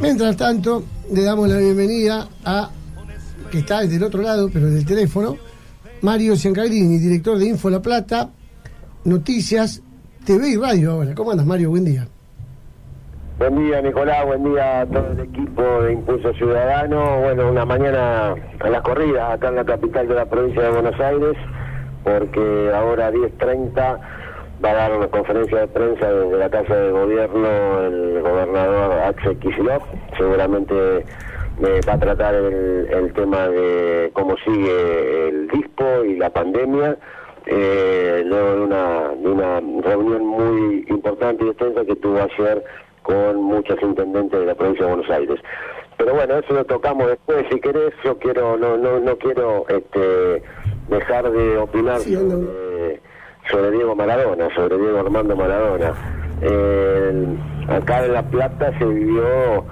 Mientras tanto, le damos la bienvenida a, que está desde el otro lado, pero del teléfono, Mario Ciancagrini, director de Info La Plata, Noticias, TV y Radio ahora. ¿Cómo andas, Mario? Buen día. Buen día, Nicolás. Buen día a todo el equipo de Impulso Ciudadano. Bueno, una mañana a las corridas acá en la capital de la provincia de Buenos Aires, porque ahora a 10.30 va a dar una conferencia de prensa desde la Casa de Gobierno el gobernador Axel Kicillof. Seguramente eh, va a tratar el, tema de cómo sigue el dispo y la pandemia. Eh, luego de una, de una reunión muy importante y extensa que tuvo ayer con muchos intendentes de la provincia de Buenos Aires. Pero bueno, eso lo tocamos después. Si querés, yo quiero, no, no, no quiero este, dejar de opinar sobre Diego Maradona, sobre Diego Armando Maradona. acá en La Plata se vivió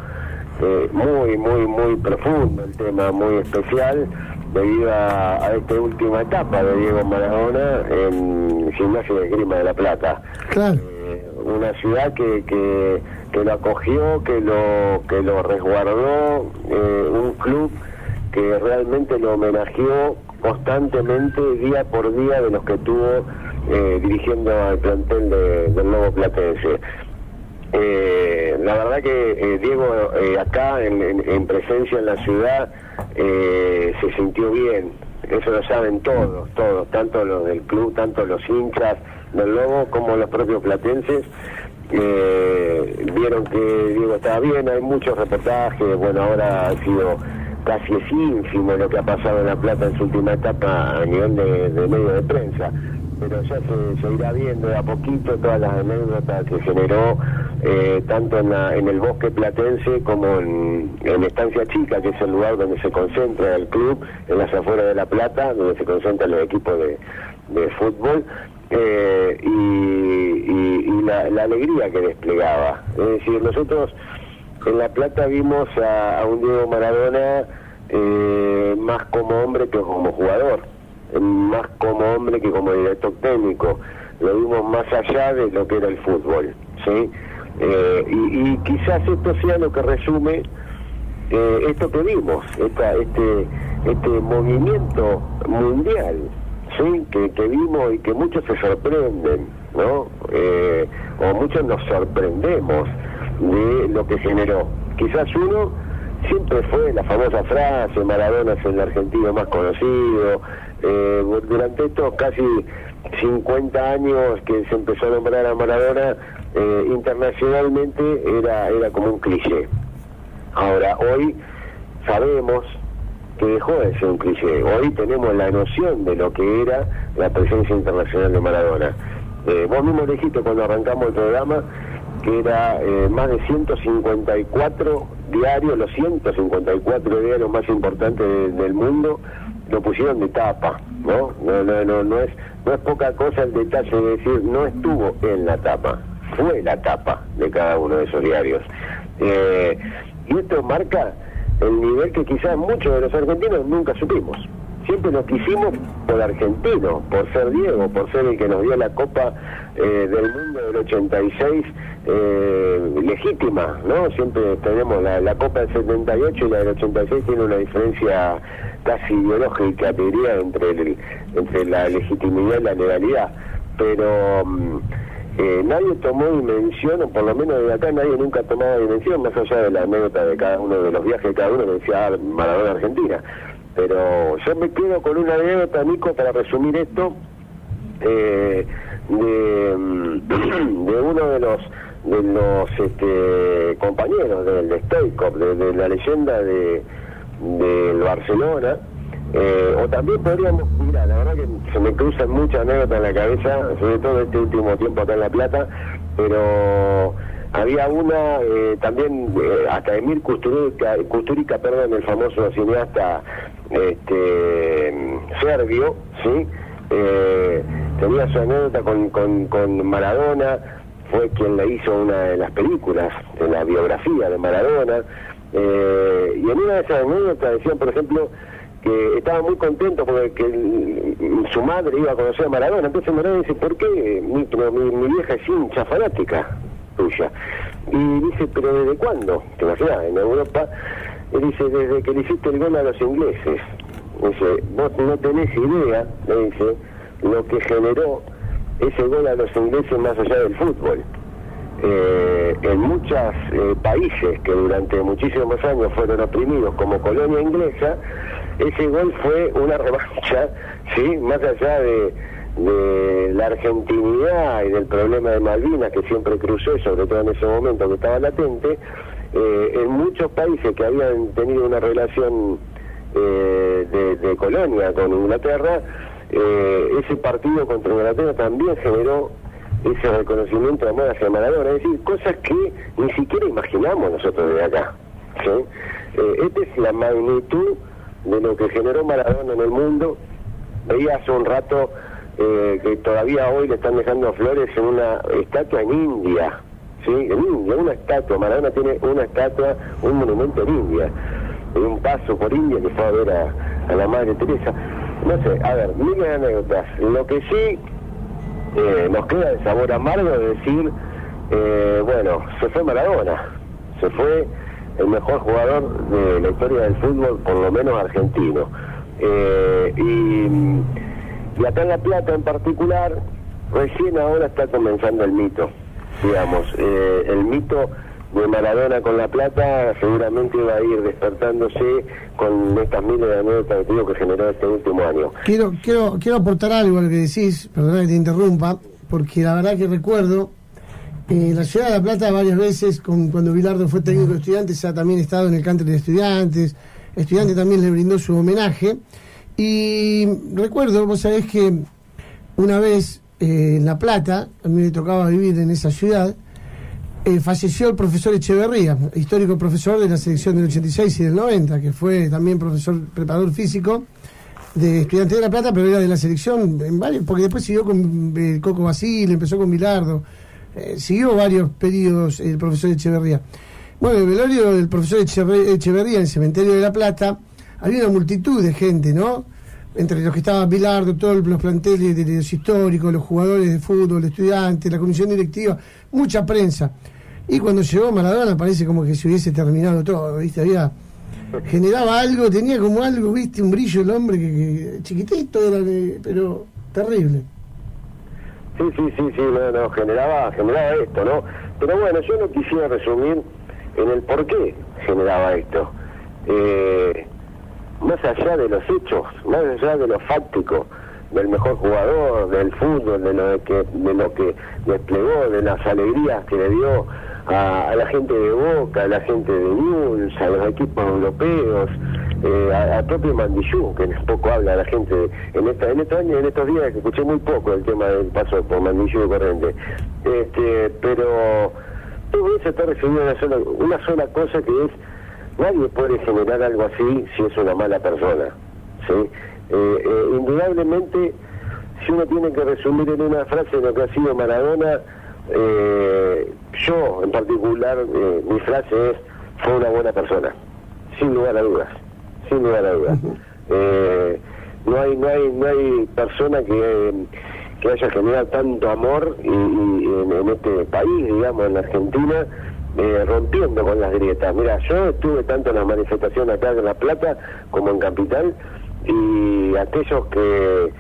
eh, muy, muy, muy profundo el tema, muy especial, debido a, esta última etapa de Diego Maradona en Gimnasio de Grima de La Plata. Eh, una ciudad que, que, que, lo acogió, que lo, que lo resguardó, eh, un club que realmente lo homenajeó constantemente, día por día, de los que tuvo eh, dirigiendo al plantel del nuevo Platense. Eh, la verdad que eh, Diego acá en, presencia en la ciudad se sintió bien, eso lo saben todos, todos, tanto los del club, tanto los hinchas del Lobo como los propios platenses. vieron que Diego estaba bien, hay muchos reportajes, bueno, ahora ha sido casi es ínfimo lo que ha pasado en La Plata en su última etapa a nivel de, de medio de prensa pero ya se, irá viendo de a poquito todas las anécdotas que generó eh, tanto en, en el bosque platense como en, Estancia Chica, que es el lugar donde se concentra el club, en las afueras de La Plata, donde se concentran los equipos de, fútbol, eh, y, la, alegría que desplegaba. Es decir, nosotros en La Plata vimos a, un Diego Maradona eh, más como hombre que como jugador más como hombre que como director técnico. Lo vimos más allá de lo que era el fútbol, ¿sí? Eh, y, quizás esto sea lo que resume eh, esto que vimos, esta, este, este movimiento mundial, ¿sí? Que, que vimos y que muchos se sorprenden, ¿no? Eh, o muchos nos sorprendemos de lo que generó. Quizás uno siempre fue la famosa frase, Maradona es el argentino más conocido, eh, durante estos casi 50 años que se empezó a nombrar a Maradona, eh, internacionalmente era, era como un cliché. Ahora, hoy sabemos que dejó de ser un cliché. Hoy tenemos la noción de lo que era la presencia internacional de Maradona. Eh, vos mismo dijiste cuando arrancamos el programa que era eh, más de 154 diarios, los 154 diarios más importantes del mundo, lo pusieron de tapa, ¿no? No, no, no, no es, no es poca cosa el detalle de decir no estuvo en la tapa, fue la tapa de cada uno de esos diarios. Eh, y esto marca el nivel que quizás muchos de los argentinos nunca supimos. Siempre nos quisimos por argentino, por ser Diego, por ser el que nos dio la Copa eh, del Mundo del 86 eh, legítima, ¿no? Siempre tenemos la, la Copa del 78 y la del 86 tiene una diferencia casi ideológica, te diría, entre, entre la legitimidad y la legalidad. Pero mm, eh, nadie tomó dimensión, o por lo menos de acá nadie nunca tomaba dimensión, más allá de la anécdota de cada uno de los viajes de cada uno decía ah, Maradona Argentina. Pero yo me quedo con una anécdota, Nico, para resumir esto, eh, de, mm, de uno de los de los este, compañeros del de Stoikov, de la leyenda de del Barcelona, eh, o también podríamos, mira, la verdad que se me cruzan muchas anécdotas en la cabeza, sobre todo este último tiempo acá en La Plata, pero había una eh, también, eh, hasta Emir Kusturica, perdón, el famoso cineasta este, serbio, ¿sí? tenía su anécdota con, con, con Maradona, fue quien le hizo una de las películas, de la biografía de Maradona, eh, y en una de esas anécdotas decían, por ejemplo, que estaba muy contento porque su madre iba a conocer a Maradona. Entonces Maradona dice, ¿por qué mi, mi, vieja es hincha fanática? tuya. Y dice, ¿pero desde cuándo? ¿Te imaginas? En Europa, y dice, desde que le hiciste el gol a los ingleses. Dice, vos no tenés idea, le dice, lo que generó ese gol a los ingleses más allá del fútbol. Eh, en muchos eh, países que durante muchísimos años fueron oprimidos como colonia inglesa, ese gol fue una revancha, ¿sí? más allá de, la argentinidad y del problema de Malvinas que siempre cruzó, sobre todo en ese momento que estaba latente, eh, en muchos países que habían tenido una relación de, de, colonia con Inglaterra, ese partido contra Inglaterra también generó ese reconocimiento de amor hacia Maradona, es decir, cosas que ni siquiera imaginamos nosotros de acá. Eh, esta es la magnitud de lo que generó Maradona en el mundo. Veía hace un rato eh, que todavía hoy le están dejando flores en una estatua en India, ¿sí? En India, una estatua. Maradona tiene una estatua, un monumento en India. Un paso por India que fue a ver a la Madre Teresa. No sé, a ver, miles anécdotas. Lo que sí eh, nos queda el sabor amargo de decir, eh, bueno, se fue Maradona, se fue el mejor jugador de la historia del fútbol, por lo menos argentino. Eh, y, acá en La Plata en particular, recién ahora está comenzando el mito, digamos, el mito de Maradona con La Plata seguramente va a ir despertándose con estas miles de anécdotas que generó este último año. Quiero, quiero, quiero aportar algo a lo que decís, perdón que te interrumpa, porque la verdad que recuerdo eh, la ciudad de La Plata varias veces, con, cuando Bilardo fue técnico de estudiantes, ha también estado en el country de estudiantes, estudiante también le brindó su homenaje, y recuerdo, vos sabés que una vez eh, en La Plata, a mí me tocaba vivir en esa ciudad, eh, falleció el profesor Echeverría, histórico profesor de la selección del 86 y del 90, que fue también profesor preparador físico de Estudiantes de La Plata, pero era de la selección, en varios, porque después siguió con eh, Coco Basile, empezó con Milardo, eh, siguió varios periodos el profesor Echeverría. Bueno, el velorio del profesor Echeverría en el cementerio de La Plata, había una multitud de gente, ¿no? Entre los que estaban Bilardo, todos los planteles de los históricos, los jugadores de fútbol, estudiantes, la comisión directiva, mucha prensa. Y cuando llegó Maradona parece como que se hubiese terminado todo, ¿viste? Había generaba algo, tenía como algo, ¿viste? Un brillo el hombre que, chiquitito era, pero terrible. Sí, sí, sí, sí, no, no, generaba, generaba esto, ¿no? Pero bueno, yo no quisiera resumir en el por qué generaba esto. Eh, más allá de los hechos, más allá de lo fáctico, del mejor jugador, del fútbol, de lo que, de lo que desplegó, de las alegrías que le dio a, la gente de Boca, a la gente de News, a los equipos europeos, eh, a, propio Mandillú, que poco habla la gente en esta, en estos años, en estos días que escuché muy poco el tema del paso por Mandillú y Corriente. Este, pero todo eso está en una sola, una sola cosa que es nadie puede generar algo así si es una mala persona. ¿sí? Eh, eh, indudablemente, si uno tiene que resumir en una frase lo que ha sido Maradona, eh, yo en particular, mi frase es, fue una buena persona, sin lugar a dudas, sin lugar a dudas. Eh, no hay no hay no hay persona que, que haya generado tanto amor y, en, este país, digamos, en la Argentina, eh, rompiendo con las grietas. Mira, yo estuve tanto en la manifestación acá en La Plata como en Capital y aquellos que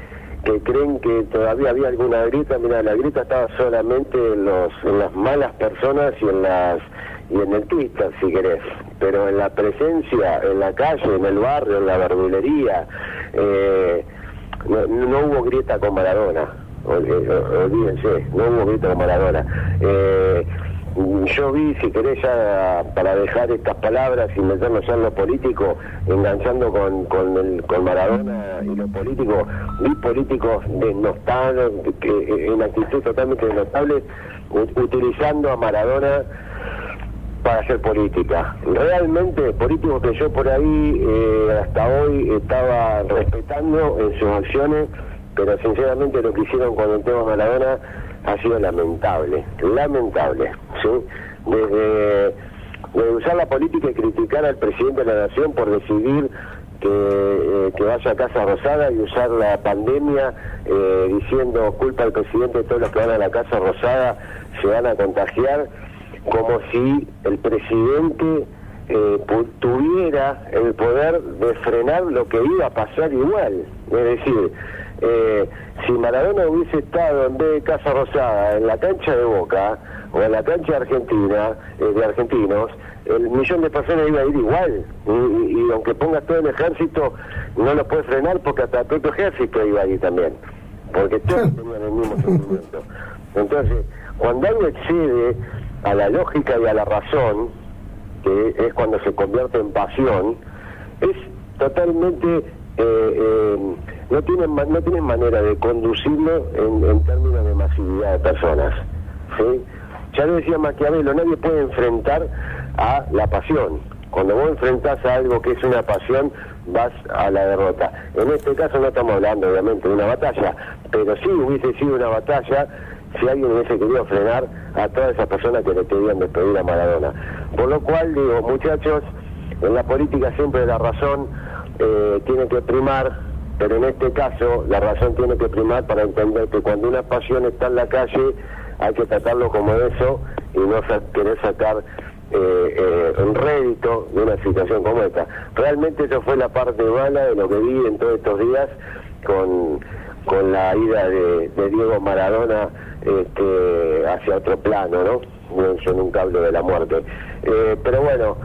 que creen que todavía había alguna grieta, mira, la grieta estaba solamente en, los, en las malas personas y en las y en el Twitter, si querés, pero en la presencia, en la calle, en el barrio, en la verdulería, eh, no, hubo grieta con Maradona, olvídense, no hubo grieta con Maradona. Eh, yo vi, si querés ya para dejar estas palabras y meternos en lo político, enganchando con, con, el, con Maradona y lo político, vi políticos denostados, que, en actitud totalmente denostable, utilizando a Maradona para hacer política. Realmente, políticos que yo por ahí eh, hasta hoy estaba respetando en sus acciones, pero sinceramente lo que hicieron con el tema Maradona ha sido lamentable, lamentable, ¿sí? Desde, usar la política y criticar al presidente de la nación por decidir que, eh, que vaya a Casa Rosada y usar la pandemia eh, diciendo culpa al presidente de todos los que van a la Casa Rosada se van a contagiar como si el presidente eh, tuviera el poder de frenar lo que iba a pasar igual. Es decir, eh, si Maradona hubiese estado en vez de Casa Rosada en la cancha de Boca o en la cancha de Argentina, eh, de argentinos, el millón de personas iba a ir igual. Y, aunque ponga todo el ejército, no lo puede frenar porque hasta el propio ejército iba a ir también. Porque todos tenían el mismo sentimiento. Entonces, cuando algo excede a la lógica y a la razón, que es cuando se convierte en pasión, es totalmente... Eh, eh, no tienen no tienen manera de conducirlo en, términos de masividad de personas. ¿sí? Ya lo decía Maquiavelo, nadie puede enfrentar a la pasión. Cuando vos enfrentás a algo que es una pasión, vas a la derrota. En este caso no estamos hablando obviamente de una batalla, pero sí hubiese sido una batalla si alguien hubiese querido frenar a todas esas personas que le querían despedir a Maradona. Por lo cual digo, muchachos, en la política siempre la razón eh, tiene que primar, pero en este caso la razón tiene que primar para entender que cuando una pasión está en la calle hay que tratarlo como eso y no querer sacar eh, eh, un rédito de una situación como esta. Realmente eso fue la parte mala de lo que vi en todos estos días con, con la ida de, Diego Maradona este, hacia otro plano, ¿no? En un cable de la muerte. Eh, pero bueno,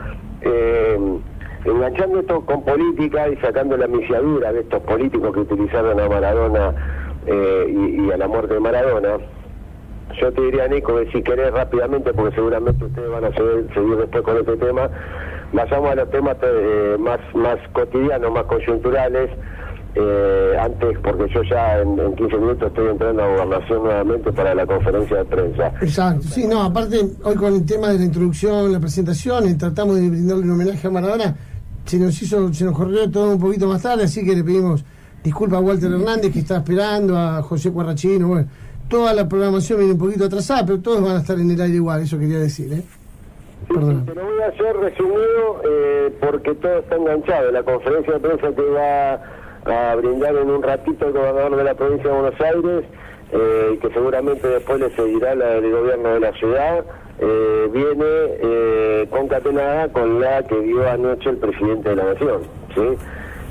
eh, enganchando esto con política y sacando la misiadura de estos políticos que utilizaron a Maradona eh, y, a la muerte de Maradona, yo te diría, Nico, que si querés rápidamente, porque seguramente ustedes van a seguir, seguir después con este tema, vayamos a los temas más, más cotidianos, más coyunturales, eh, antes, porque yo ya en, 15 minutos estoy entrando a gobernación nuevamente para la conferencia de prensa. Exacto, sí, no, aparte, hoy con el tema de la introducción, la presentación, y tratamos de brindarle un homenaje a Maradona, se nos hizo, se nos corrió todo un poquito más tarde, así que le pedimos disculpas a Walter Hernández que está esperando, a José Cuarrachino, bueno, toda la programación viene un poquito atrasada, pero todos van a estar en el aire igual, eso quería decir, ¿eh? Perdón. Pero voy a hacer resumido eh, porque todo está enganchado. La conferencia de prensa que va a brindar en un ratito el gobernador de la provincia de Buenos Aires, eh, que seguramente después le seguirá la del gobierno de la ciudad, eh, viene eh, concatenada con la que dio anoche el presidente de la Nación. ¿sí?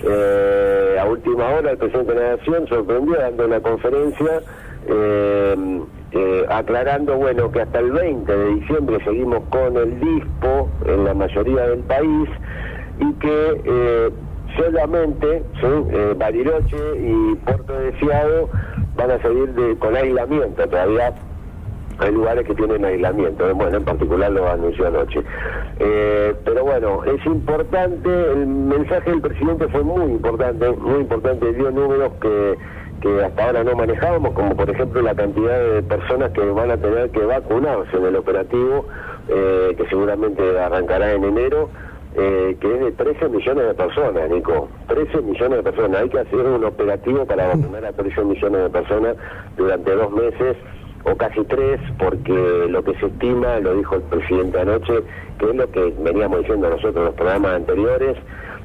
Eh, a última hora el presidente de la Nación sorprendió dando una conferencia aclarando bueno que hasta el 20 de diciembre seguimos con el DISPO en la mayoría del país y que solamente eh, Bariloche y Puerto Deseado van a seguir de, con aislamiento todavía hay lugares que tienen aislamiento, eh, bueno, en particular lo anunció anoche. Eh, pero bueno, es importante, el mensaje del presidente fue muy importante, muy importante, dio números que, que hasta ahora no manejábamos, como por ejemplo la cantidad de personas que van a tener que vacunarse en el operativo, eh, que seguramente arrancará en enero eh, que es de 13 millones de personas, Nico. 13 millones de personas. Hay que hacer un operativo para vacunar a 13 millones de personas durante dos meses o casi tres, porque lo que se estima, lo dijo el presidente anoche, que es lo que veníamos diciendo nosotros en los programas anteriores,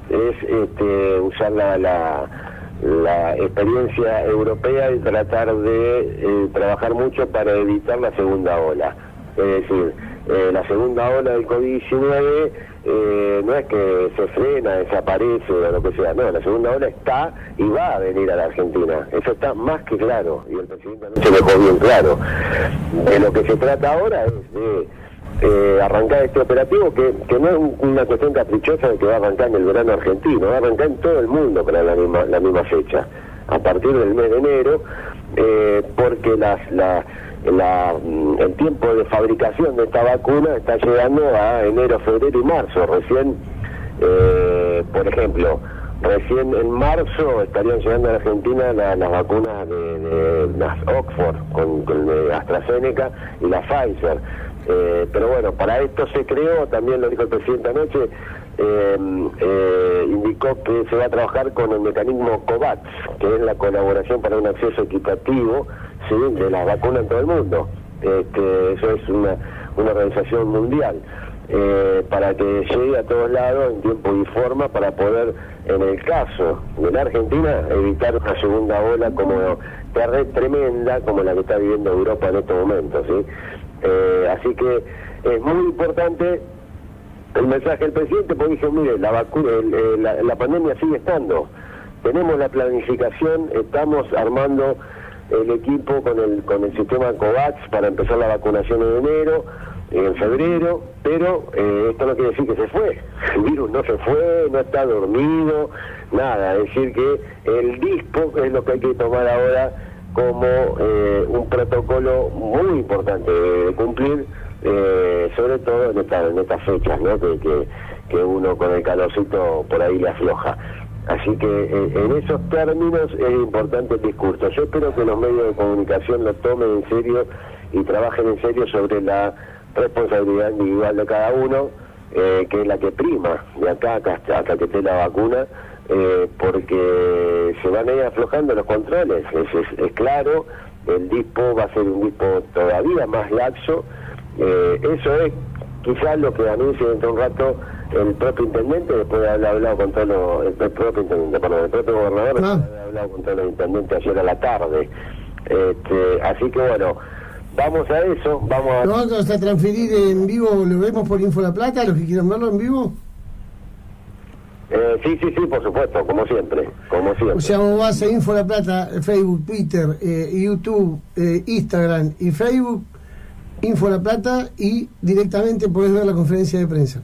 es este, usar la, la, experiencia europea y tratar de eh, trabajar mucho para evitar la segunda ola. Es decir, eh, la segunda ola del COVID-19 eh, no es que se frena, desaparece o lo que sea, no, la segunda ola está y va a venir a la Argentina. Eso está más que claro y el presidente se dejó bien claro. De lo que se trata ahora es de eh, arrancar este operativo que, que no es una cuestión caprichosa de que va a arrancar en el verano argentino, va a arrancar en todo el mundo para la misma, la misma fecha, a partir del mes de enero, porque las... las la, mm, el tiempo de fabricación de esta vacuna está llegando a enero, febrero y marzo. Recién, eh, por ejemplo, recién en marzo estarían llegando a la Argentina las vacunas de, las Oxford con, con AstraZeneca y la Pfizer. Eh, pero bueno, para esto se creó, también lo dijo el presidente anoche, eh, indicó que se va a trabajar con el mecanismo COVAX, que es la colaboración para un acceso equitativo de las vacunas en todo el mundo. Este, eso es una, una organización mundial. Eh, para que llegue a todos lados en tiempo y forma para poder, en el caso de la Argentina, evitar una segunda ola como tremenda como la que está viviendo Europa en estos momentos. ¿sí? Eh, así que es muy importante el mensaje del presidente, porque dije, mire, la, vacuna, la, la pandemia sigue estando. Tenemos la planificación, estamos armando el equipo con el, con el sistema COVAX para empezar la vacunación en enero, en febrero, pero eh, esto no quiere decir que se fue. El virus no se fue, no está dormido, nada. Es decir, que el dispo es lo que hay que tomar ahora como eh, un protocolo muy importante de cumplir, eh, sobre todo en, estas fechas, ¿no? Que, que, uno con el calorcito por ahí le afloja. Así que eh, en esos términos es importante el discurso. Yo espero que los medios de comunicación lo tomen en serio y trabajen en serio sobre la responsabilidad individual de cada uno, eh, que es la que prima de acá hasta, que esté la vacuna, eh, porque se van a ir aflojando los controles. Es, es, claro, el dispo va a ser un dispo todavía más laxo. eso es quizás lo que anuncie dentro de un rato el propio intendente, después de haber hablado con todos los, el propio intendente, perdón, el propio gobernador, ah. después de haber hablado con todos los intendentes ayer a la tarde. Este, así que bueno, vamos a eso, vamos a... ¿Lo vamos a transferir en vivo, lo vemos por Info La Plata, los que quieran verlo en vivo? Eh, sí, sí, sí, por supuesto, como siempre, como siempre. O sea, vos vas a Info La Plata, Facebook, Twitter, eh, YouTube, eh, Instagram y Facebook, Info La Plata y directamente podés ver la conferencia de prensa.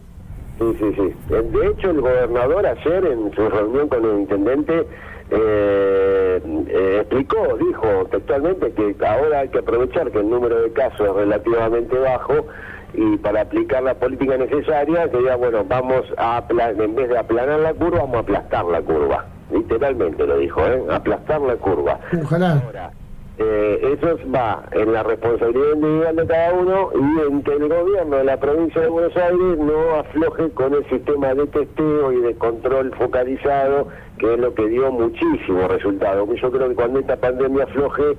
Sí, sí, sí. De hecho, el gobernador ayer en su reunión con el intendente eh, eh, explicó, dijo textualmente que ahora hay que aprovechar que el número de casos es relativamente bajo y para aplicar la política necesaria, que ya, bueno, vamos a, en vez de aplanar la curva, vamos a aplastar la curva. Literalmente lo dijo, ¿eh? Aplastar la curva. Ojalá. Eh, eso va en la responsabilidad individual de cada uno y en que el gobierno de la provincia de Buenos Aires no afloje con el sistema de testeo y de control focalizado, que es lo que dio muchísimos resultados. Yo creo que cuando esta pandemia afloje,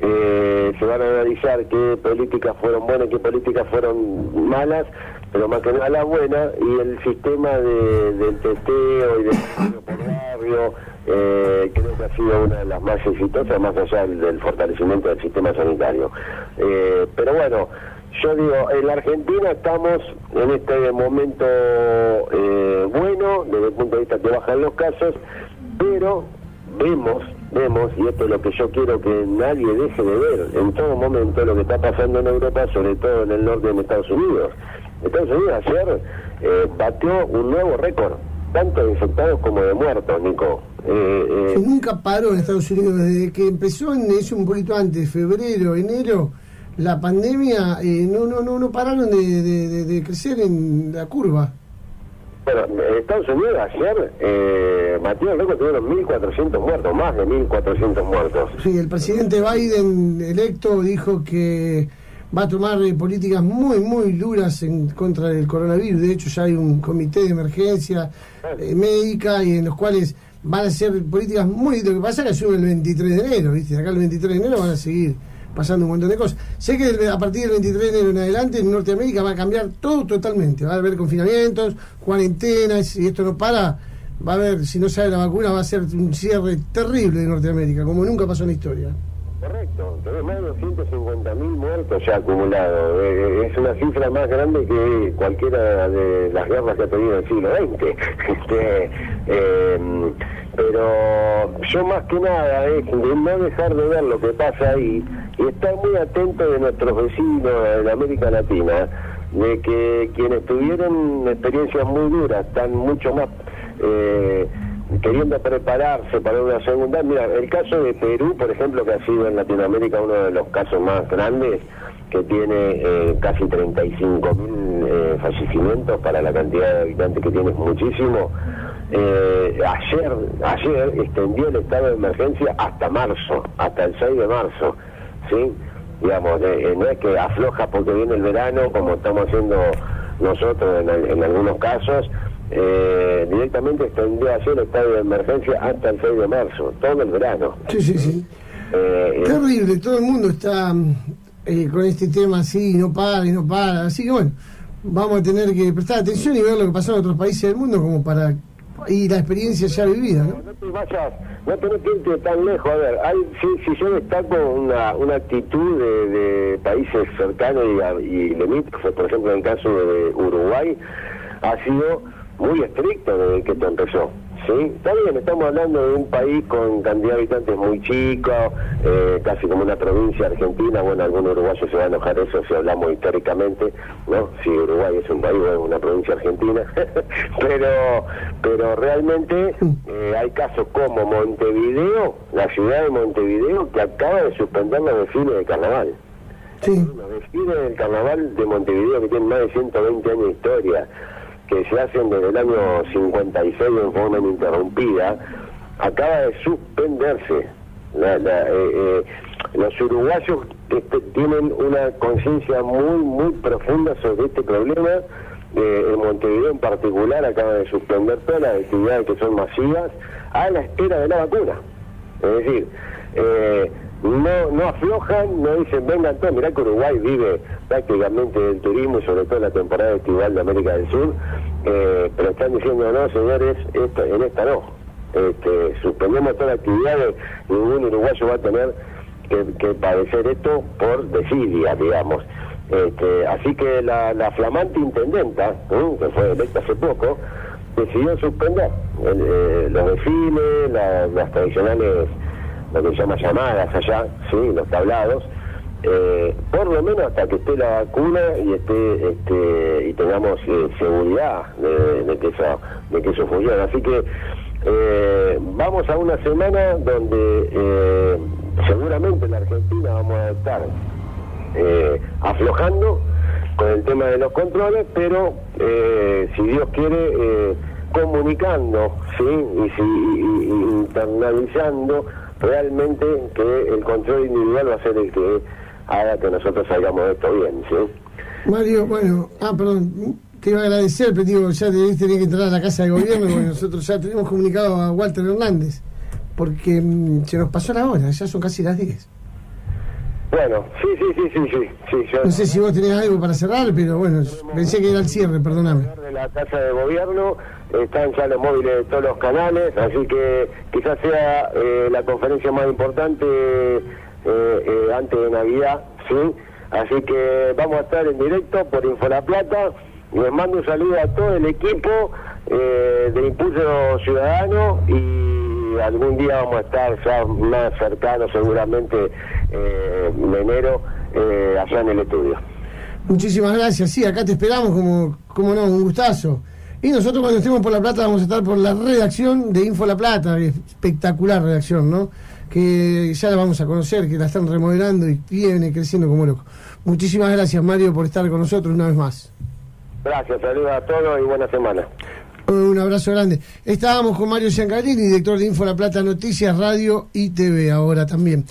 eh, se van a analizar qué políticas fueron buenas qué políticas fueron malas, pero más que nada la buena, y el sistema de, del testeo y de por barrio eh, creo que ha sido una de las más exitosas, más allá del, fortalecimiento del sistema sanitario. Eh, pero bueno, yo digo, en la Argentina estamos en este momento eh, bueno, desde el punto de vista que bajan los casos, pero vemos, vemos, y esto es lo que yo quiero que nadie deje de ver en todo momento, lo que está pasando en Europa, sobre todo en el norte de Estados Unidos. Estados Unidos ayer eh, batió un nuevo récord, tanto de infectados como de muertos, Nico. Eh, eh, nunca paró en Estados Unidos, desde que empezó en eso un poquito antes, febrero, enero, la pandemia, eh, no, no, no, no pararon de, crecer en la curva. Bueno, Estados Unidos ayer, eh, Matías Loco tuvieron 1.400 muertos, más de 1.400 muertos. Sí, el presidente Biden electo dijo que va a tomar políticas muy, muy duras en contra del coronavirus. De hecho, ya hay un comité de emergencia médica y en los cuales van a ser políticas muy... Lo que pasa es que sube el 23 de enero, ¿viste? Acá el 23 de enero van a seguir pasando un montón de cosas. Sé que a partir del 23 de enero en adelante en Norteamérica va a cambiar todo totalmente. Va a haber confinamientos, cuarentenas, y esto no para, va a haber, si no sale la vacuna, va a ser un cierre terrible de Norteamérica, como nunca pasó en la historia. Correcto, tenemos más de 250.000 muertos ya acumulados. Eh, eh, es una cifra más grande que cualquiera de las guerras que ha tenido el siglo XX. este, eh, pero yo más que nada es de no dejar de ver lo que pasa ahí y estar muy atento de nuestros vecinos en América Latina, de que quienes tuvieron experiencias muy duras están mucho más... Eh, queriendo prepararse para una segunda. Mira, el caso de Perú, por ejemplo, que ha sido en Latinoamérica uno de los casos más grandes, que tiene eh, casi 35 mil eh, fallecimientos para la cantidad de habitantes que tiene, es muchísimo. Eh, ayer, ayer extendió el estado de emergencia hasta marzo, hasta el 6 de marzo, ¿sí? Digamos, no es que afloja porque viene el verano, como estamos haciendo nosotros en algunos casos, eh, directamente extendió el estado de emergencia hasta el 6 de marzo, todo el verano. Sí, sí, sí. Eh, Terrible, todo el mundo está eh, con este tema así, no para y no para. Así que bueno, vamos a tener que prestar atención y ver lo que pasa en otros países del mundo como para y la experiencia ya vivida, ¿no? No te vayas, no tenés que irte tan lejos. A ver, hay, si, si yo destaco una, una actitud de, de países cercanos y, y limítrofes, por ejemplo, en el caso de Uruguay, ha sido muy estricto desde que esto empezó. ¿sí? Está bien, estamos hablando de un país con cantidad de habitantes muy chico, eh, casi como una provincia argentina, bueno, algún uruguayo se va a enojar eso si hablamos históricamente, ¿no? Si Uruguay es un país, bueno, una provincia argentina, pero pero realmente eh, hay casos como Montevideo, la ciudad de Montevideo, que acaba de suspender los desfiles de carnaval. Sí. Los desfiles del carnaval de Montevideo que tienen más de 120 años de historia, que se hacen desde el año 56 en forma ininterrumpida, acaba de suspenderse. Eh, eh, los uruguayos este, tienen una conciencia muy, muy profunda sobre este problema. Eh, en Montevideo en particular acaba de suspender todas las actividades que son masivas a la espera de la vacuna. Es decir, eh, no, no aflojan, no dicen vengan todos, mirá que Uruguay vive prácticamente del turismo sobre todo la temporada estival de América del Sur, eh, pero están diciendo no señores, esto, en esta no. Este, suspendemos todas las actividades, ningún uruguayo va a tener que, padecer esto por desidia, digamos. Este, así que la, la flamante intendenta, ¿eh? que fue electa hace poco, decidió suspender eh, los desfiles, la- las tradicionales, lo que se llama llamadas allá, sí, los tablados, eh, por lo menos hasta que esté la vacuna y esté este, y tengamos eh, seguridad de, que eso de que eso funcione. Así que eh, vamos a una semana donde seguramente en la Argentina vamos a estar aflojando con el tema de los controles, pero si Dios quiere, comunicando, ¿sí? Y, si, y- y internalizando realmente que el control individual va a ser el que haga que nosotros salgamos de esto bien, ¿sí? Mario, bueno, ah, perdón, te iba a agradecer, pero digo, ya te tenés que entrar a la Casa de Gobierno, porque nosotros ya tenemos comunicado a Walter Hernández, porque mm, se nos pasó la hora, ya son casi las 10. Bueno, sí, sí, sí, sí, sí, sí, yo... No sé si vos tenés algo para cerrar, pero bueno, pensé que era el cierre, perdóname. de la Casa de Gobierno, están ya los móviles de todos los canales, así que quizás sea eh, la conferencia más importante eh, eh, antes de Navidad, ¿sí? Así que vamos a estar en directo por Info La Plata. Les mando un saludo a todo el equipo eh, de Impulso Ciudadano y algún día vamos a estar ya más cercanos seguramente eh, en enero eh, allá en el estudio. Muchísimas gracias, sí, acá te esperamos como, como no, un gustazo. Y nosotros cuando estemos por La Plata vamos a estar por la redacción de Info La Plata, espectacular redacción, ¿no? Que ya la vamos a conocer, que la están remodelando y viene creciendo como loco. Muchísimas gracias, Mario, por estar con nosotros una vez más. Gracias, saludos a todos y buena semana. Un abrazo grande. Estábamos con Mario Ciancarini, director de Info La Plata Noticias, Radio y TV ahora también.